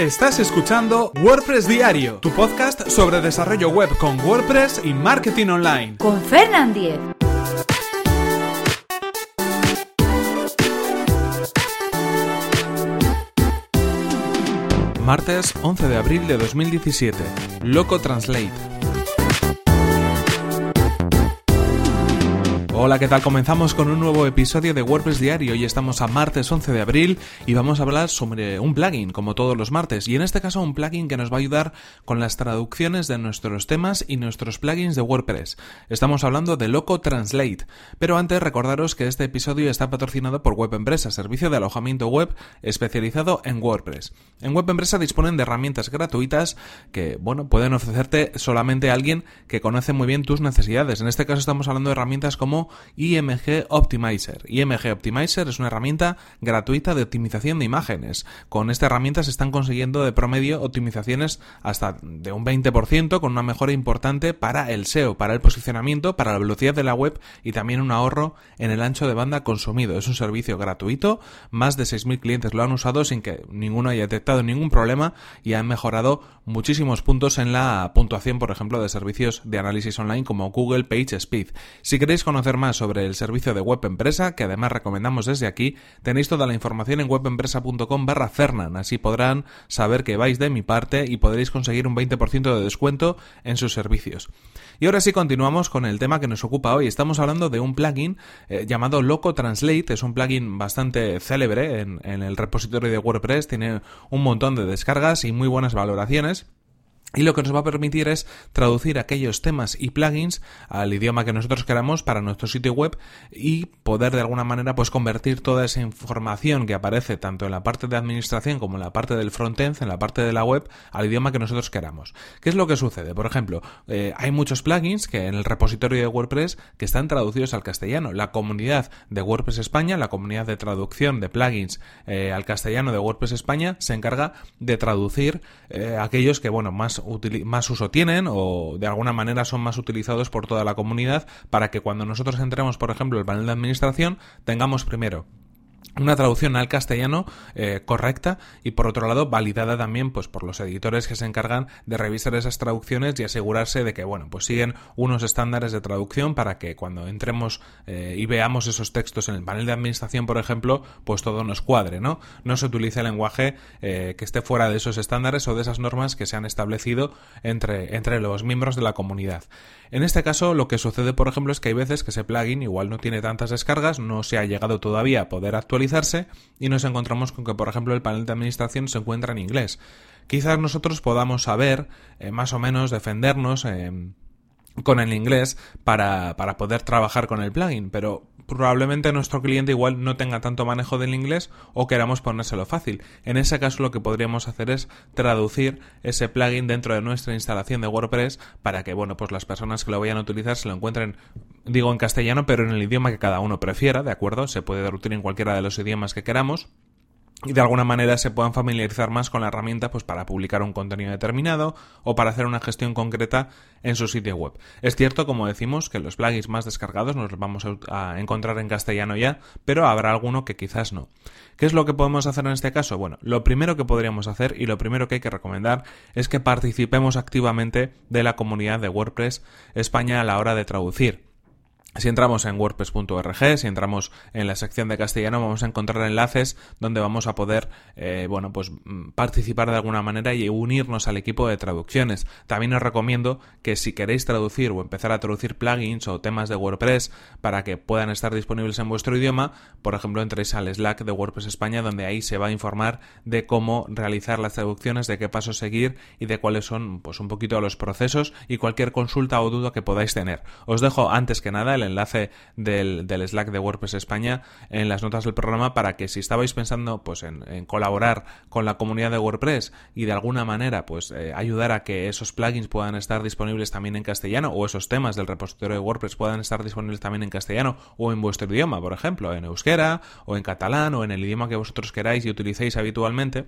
Estás escuchando WordPress Diario, tu podcast sobre desarrollo web con WordPress y marketing online. Con Fernand Diez. Martes 11 de abril de 2017. Loco Translate. Hola, ¿qué tal? Comenzamos con un nuevo episodio de WordPress Diario. Hoy estamos a martes 11 de abril y vamos a hablar sobre un plugin, como todos los martes. Y en este caso un plugin que nos va a ayudar con las traducciones de nuestros temas y nuestros plugins de WordPress. Estamos hablando de Loco Translate. Pero antes recordaros que este episodio está patrocinado por Web Empresa, servicio de alojamiento web especializado en WordPress. En Web Empresa disponen de herramientas gratuitas que, bueno, pueden ofrecerte solamente alguien que conoce muy bien tus necesidades. En este caso estamos hablando de herramientas como IMG Optimizer. IMG Optimizer es una herramienta gratuita de optimización de imágenes. Con esta herramienta se están consiguiendo de promedio optimizaciones hasta de un 20% con una mejora importante para el SEO, para el posicionamiento, para la velocidad de la web y también un ahorro en el ancho de banda consumido. Es un servicio gratuito, más de 6.000 clientes lo han usado sin que ninguno haya detectado ningún problema y han mejorado muchísimos puntos en la puntuación, por ejemplo, de servicios de análisis online como Google Page Speed. Si queréis conocer más sobre el servicio de Web Empresa, que además recomendamos desde aquí, tenéis toda la información en webempresa.com barra Fernan, así podrán saber que vais de mi parte y podréis conseguir un 20% de descuento en sus servicios. Y ahora sí continuamos con el tema que nos ocupa hoy. Estamos hablando de un plugin eh, llamado Loco Translate. Es un plugin bastante célebre en el repositorio de WordPress. Tiene un montón de descargas y muy buenas valoraciones. Y lo que nos va a permitir es traducir aquellos temas y plugins al idioma que nosotros queramos para nuestro sitio web y poder de alguna manera pues convertir toda esa información que aparece tanto en la parte de administración como en la parte del frontend, en la parte de la web, al idioma que nosotros queramos. ¿Qué es lo que sucede? Por ejemplo, eh, hay muchos plugins que en el repositorio de WordPress que están traducidos al castellano. La comunidad de WordPress España, la comunidad de traducción de plugins eh, al castellano de WordPress España, se encarga de traducir eh, aquellos que, bueno, más más, uso tienen o de alguna manera son más utilizados por toda la comunidad para que cuando nosotros entremos, por ejemplo, el panel de administración, tengamos primero una traducción al castellano eh, correcta y por otro lado validada también pues por los editores que se encargan de revisar esas traducciones y asegurarse de que bueno pues siguen unos estándares de traducción para que cuando entremos eh, y veamos esos textos en el panel de administración por ejemplo pues todo nos cuadre no no se utilice lenguaje eh, que esté fuera de esos estándares o de esas normas que se han establecido entre entre los miembros de la comunidad. En este caso lo que sucede por ejemplo es que hay veces que ese plugin igual no tiene tantas descargas no se ha llegado todavía a poder actualizar y nos encontramos con que, por ejemplo, el panel de administración se encuentra en inglés. Quizás nosotros podamos saber, eh, más o menos, defendernos eh, con el inglés para, para poder trabajar con el plugin, pero probablemente nuestro cliente igual no tenga tanto manejo del inglés o queramos ponérselo fácil. En ese caso lo que podríamos hacer es traducir ese plugin dentro de nuestra instalación de WordPress para que, bueno, pues las personas que lo vayan a utilizar se lo encuentren, digo en castellano, pero en el idioma que cada uno prefiera, ¿de acuerdo? Se puede traducir en cualquiera de los idiomas que queramos y de alguna manera se puedan familiarizar más con la herramienta pues para publicar un contenido determinado o para hacer una gestión concreta en su sitio web. Es cierto, como decimos, que los plugins más descargados nos los vamos a encontrar en castellano ya, pero habrá alguno que quizás no. ¿Qué es lo que podemos hacer en este caso? Bueno, lo primero que podríamos hacer y lo primero que hay que recomendar es que participemos activamente de la comunidad de WordPress España a la hora de traducir. Si entramos en wordpress.org, si entramos en la sección de castellano, vamos a encontrar enlaces donde vamos a poder, eh, bueno, pues mm, participar de alguna manera y unirnos al equipo de traducciones. También os recomiendo que si queréis traducir o empezar a traducir plugins o temas de WordPress para que puedan estar disponibles en vuestro idioma, por ejemplo, entréis al Slack de WordPress España, donde ahí se va a informar de cómo realizar las traducciones, de qué pasos seguir y de cuáles son, pues, un poquito los procesos y cualquier consulta o duda que podáis tener. Os dejo antes que nada el enlace del, Slack de WordPress España en las notas del programa para que si estabais pensando pues en, colaborar con la comunidad de WordPress y de alguna manera pues eh, ayudar a que esos plugins puedan estar disponibles también en castellano o esos temas del repositorio de WordPress puedan estar disponibles también en castellano o en vuestro idioma, por ejemplo, en euskera o en catalán o en el idioma que vosotros queráis y utilicéis habitualmente,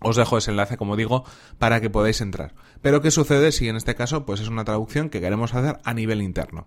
os dejo ese enlace, como digo, para que podáis entrar. Pero ¿qué sucede si en este caso pues es una traducción que queremos hacer a nivel interno?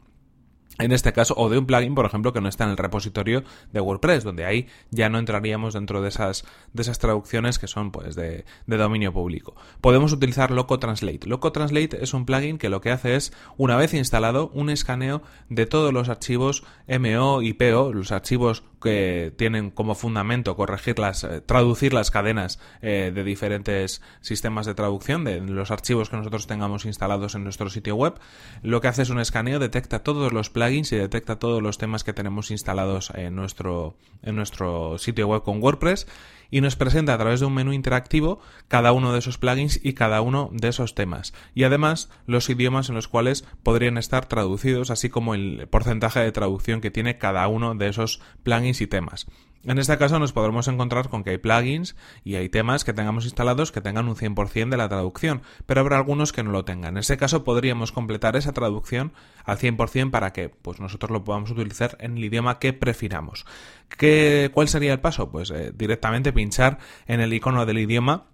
En este caso, o de un plugin, por ejemplo, que no está en el repositorio de WordPress, donde ahí ya no entraríamos dentro de esas, de esas traducciones que son pues de, de dominio público. Podemos utilizar Loco Translate. Loco Translate es un plugin que lo que hace es, una vez instalado, un escaneo de todos los archivos MO y PO, los archivos que tienen como fundamento corregir las, eh, traducir las cadenas eh, de diferentes sistemas de traducción, de los archivos que nosotros tengamos instalados en nuestro sitio web. Lo que hace es un escaneo, detecta todos los plugins y detecta todos los temas que tenemos instalados en nuestro, en nuestro sitio web con WordPress y nos presenta a través de un menú interactivo cada uno de esos plugins y cada uno de esos temas. Y además los idiomas en los cuales podrían estar traducidos, así como el porcentaje de traducción que tiene cada uno de esos plugins y temas. En este caso nos podremos encontrar con que hay plugins y hay temas que tengamos instalados que tengan un 100% de la traducción, pero habrá algunos que no lo tengan. En ese caso podríamos completar esa traducción al 100% para que pues nosotros lo podamos utilizar en el idioma que prefiramos. ¿Qué, ¿Cuál sería el paso? Pues eh, directamente pinchar en el icono del idioma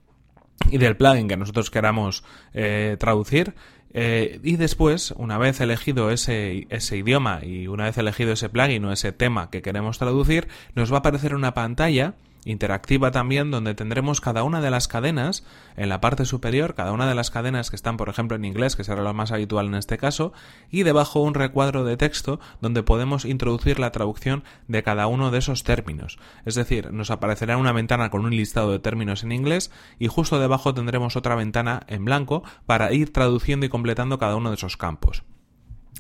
y del plugin que nosotros queramos eh, traducir eh, y después, una vez elegido ese, ese idioma y una vez elegido ese plugin o ese tema que queremos traducir, nos va a aparecer una pantalla interactiva también donde tendremos cada una de las cadenas en la parte superior, cada una de las cadenas que están por ejemplo en inglés, que será lo más habitual en este caso, y debajo un recuadro de texto donde podemos introducir la traducción de cada uno de esos términos. Es decir, nos aparecerá una ventana con un listado de términos en inglés y justo debajo tendremos otra ventana en blanco para ir traduciendo y completando cada uno de esos campos.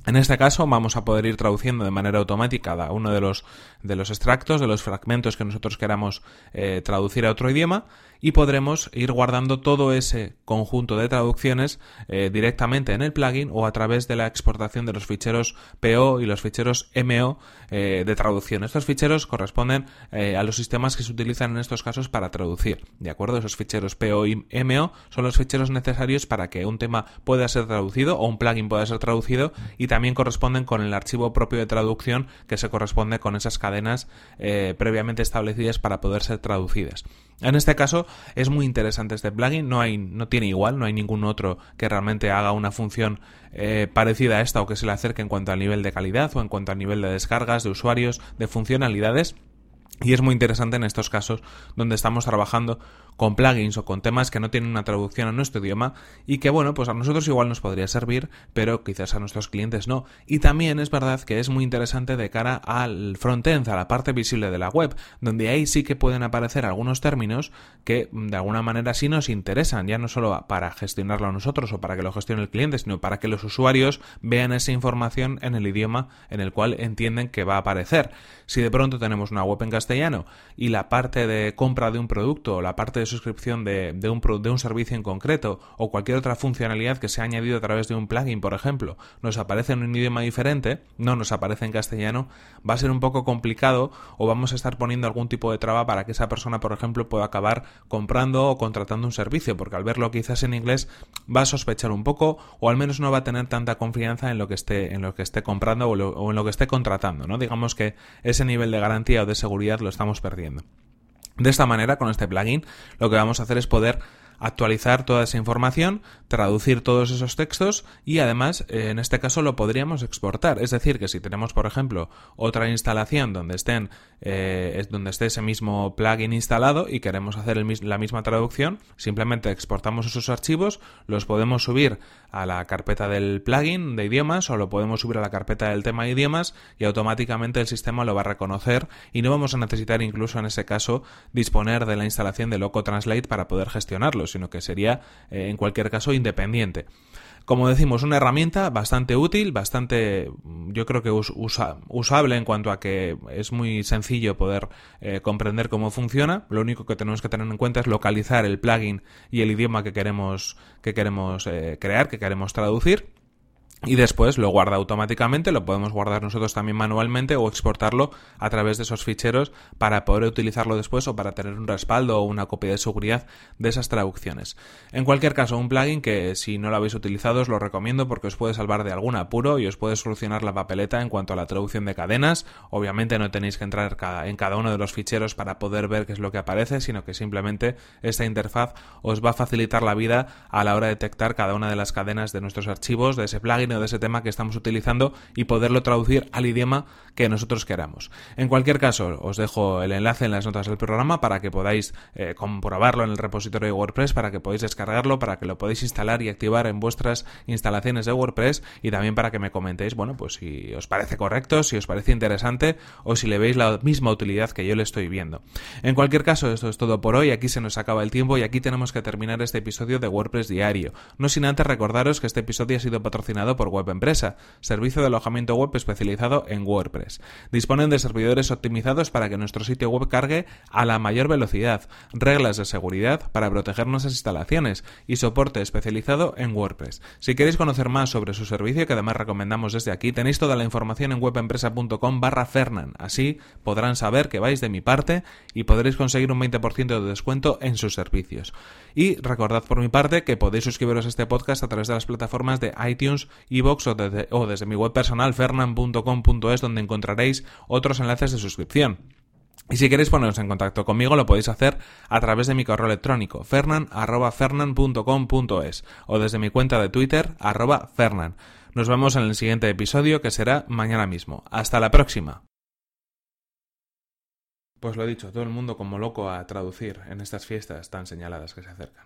En este caso vamos a poder ir traduciendo de manera automática cada uno de los, de los extractos, de los fragmentos que nosotros queramos eh, traducir a otro idioma y podremos ir guardando todo ese conjunto de traducciones eh, directamente en el plugin o a través de la exportación de los ficheros PO y los ficheros MO eh, de traducción. Estos ficheros corresponden a los sistemas que se utilizan en estos casos para traducir. ¿De acuerdo? Esos ficheros PO y MO son los ficheros necesarios para que un tema pueda ser traducido o un plugin pueda ser traducido y también corresponden con el archivo propio de traducción que se corresponde con esas cadenas previamente establecidas para poder ser traducidas. En este caso es muy interesante este plugin, no, hay, no tiene igual, no hay ningún otro que realmente haga una función eh, parecida a esta o que se le acerque en cuanto al nivel de calidad o en cuanto al nivel de descargas, de usuarios, de funcionalidades. Y es muy interesante en estos casos donde estamos trabajando con plugins o con temas que no tienen una traducción a nuestro idioma y que bueno, pues a nosotros igual nos podría servir, pero quizás a nuestros clientes no. Y también es verdad que es muy interesante de cara al frontend, a la parte visible de la web, donde ahí sí que pueden aparecer algunos términos que de alguna manera sí nos interesan, ya no solo para gestionarlo a nosotros o para que lo gestione el cliente, sino para que los usuarios vean esa información en el idioma en el cual entienden que va a aparecer. Si de pronto tenemos una web en castellano y la parte de compra de un producto o la parte de suscripción de, un, de un servicio en concreto o cualquier otra funcionalidad que se ha añadido a través de un plugin, por ejemplo, nos aparece en un idioma diferente, no nos aparece en castellano, va a ser un poco complicado o vamos a estar poniendo algún tipo de traba para que esa persona, por ejemplo, pueda acabar comprando o contratando un servicio, porque al verlo quizás en inglés va a sospechar un poco o al menos no va a tener tanta confianza en lo que esté, en lo que esté comprando o, o en lo que esté contratando, ¿no? Digamos que ese nivel de garantía o de seguridad lo estamos perdiendo. De esta manera, con este plugin, lo que vamos a hacer es poder actualizar toda esa información, traducir todos esos textos y además eh, en este caso lo podríamos exportar. Es decir, que si tenemos, por ejemplo, otra instalación donde estén eh, donde esté ese mismo plugin instalado y queremos hacer la misma traducción, simplemente exportamos esos archivos, los podemos subir a la carpeta del plugin de idiomas o lo podemos subir a la carpeta del tema de idiomas y automáticamente el sistema lo va a reconocer y no vamos a necesitar incluso en ese caso disponer de la instalación de Loco Translate para poder gestionarlo sino que sería eh, en cualquier caso independiente. Como decimos, una herramienta bastante útil, bastante, yo creo que usable en cuanto a que es muy sencillo poder eh, comprender cómo funciona. Lo único que tenemos que tener en cuenta es localizar el plugin y el idioma que queremos, que queremos eh, crear, que queremos traducir y después lo guarda automáticamente, lo podemos guardar nosotros también manualmente o exportarlo a través de esos ficheros para poder utilizarlo después o para tener un respaldo o una copia de seguridad de esas traducciones. En cualquier caso, un plugin que si no lo habéis utilizado os lo recomiendo porque os puede salvar de algún apuro y os puede solucionar la papeleta en cuanto a la traducción de cadenas. Obviamente no tenéis que entrar en cada uno de los ficheros para poder ver qué es lo que aparece, sino que simplemente esta interfaz os va a facilitar la vida a la hora de detectar cada una de las cadenas de nuestros archivos, de ese plugin de ese tema que estamos utilizando y poderlo traducir al idioma que nosotros queramos. En cualquier caso, os dejo el enlace en las notas del programa para que podáis eh, comprobarlo en el repositorio de WordPress, para que podáis descargarlo, para que lo podáis instalar y activar en vuestras instalaciones de WordPress y también para que me comentéis, bueno, pues si os parece correcto, si os parece interesante o si le veis la misma utilidad que yo le estoy viendo. En cualquier caso, esto es todo por hoy. Aquí se nos acaba el tiempo y aquí tenemos que terminar este episodio de WordPress Diario. No sin antes recordaros que este episodio ha sido patrocinado por Web Empresa, servicio de alojamiento web especializado en WordPress. Disponen de servidores optimizados para que nuestro sitio web cargue a la mayor velocidad, reglas de seguridad para proteger nuestras instalaciones y soporte especializado en WordPress. Si queréis conocer más sobre su servicio, que además recomendamos desde aquí, tenéis toda la información en webempresa.com barra Fernan. Así podrán saber que vais de mi parte y podréis conseguir un 20% de descuento en sus servicios. Y recordad por mi parte que podéis suscribiros a este podcast a través de las plataformas de iTunes, iVoox o, o desde mi web personal fernan.com.es donde encontraréis otros enlaces de suscripción. Y si queréis poneros en contacto conmigo, lo podéis hacer a través de mi correo electrónico, fernan.fernan.com.es o desde mi cuenta de Twitter, arroba fernan. Nos vemos en el siguiente episodio que será mañana mismo. Hasta la próxima. Pues lo he dicho, todo el mundo como loco a traducir en estas fiestas tan señaladas que se acercan.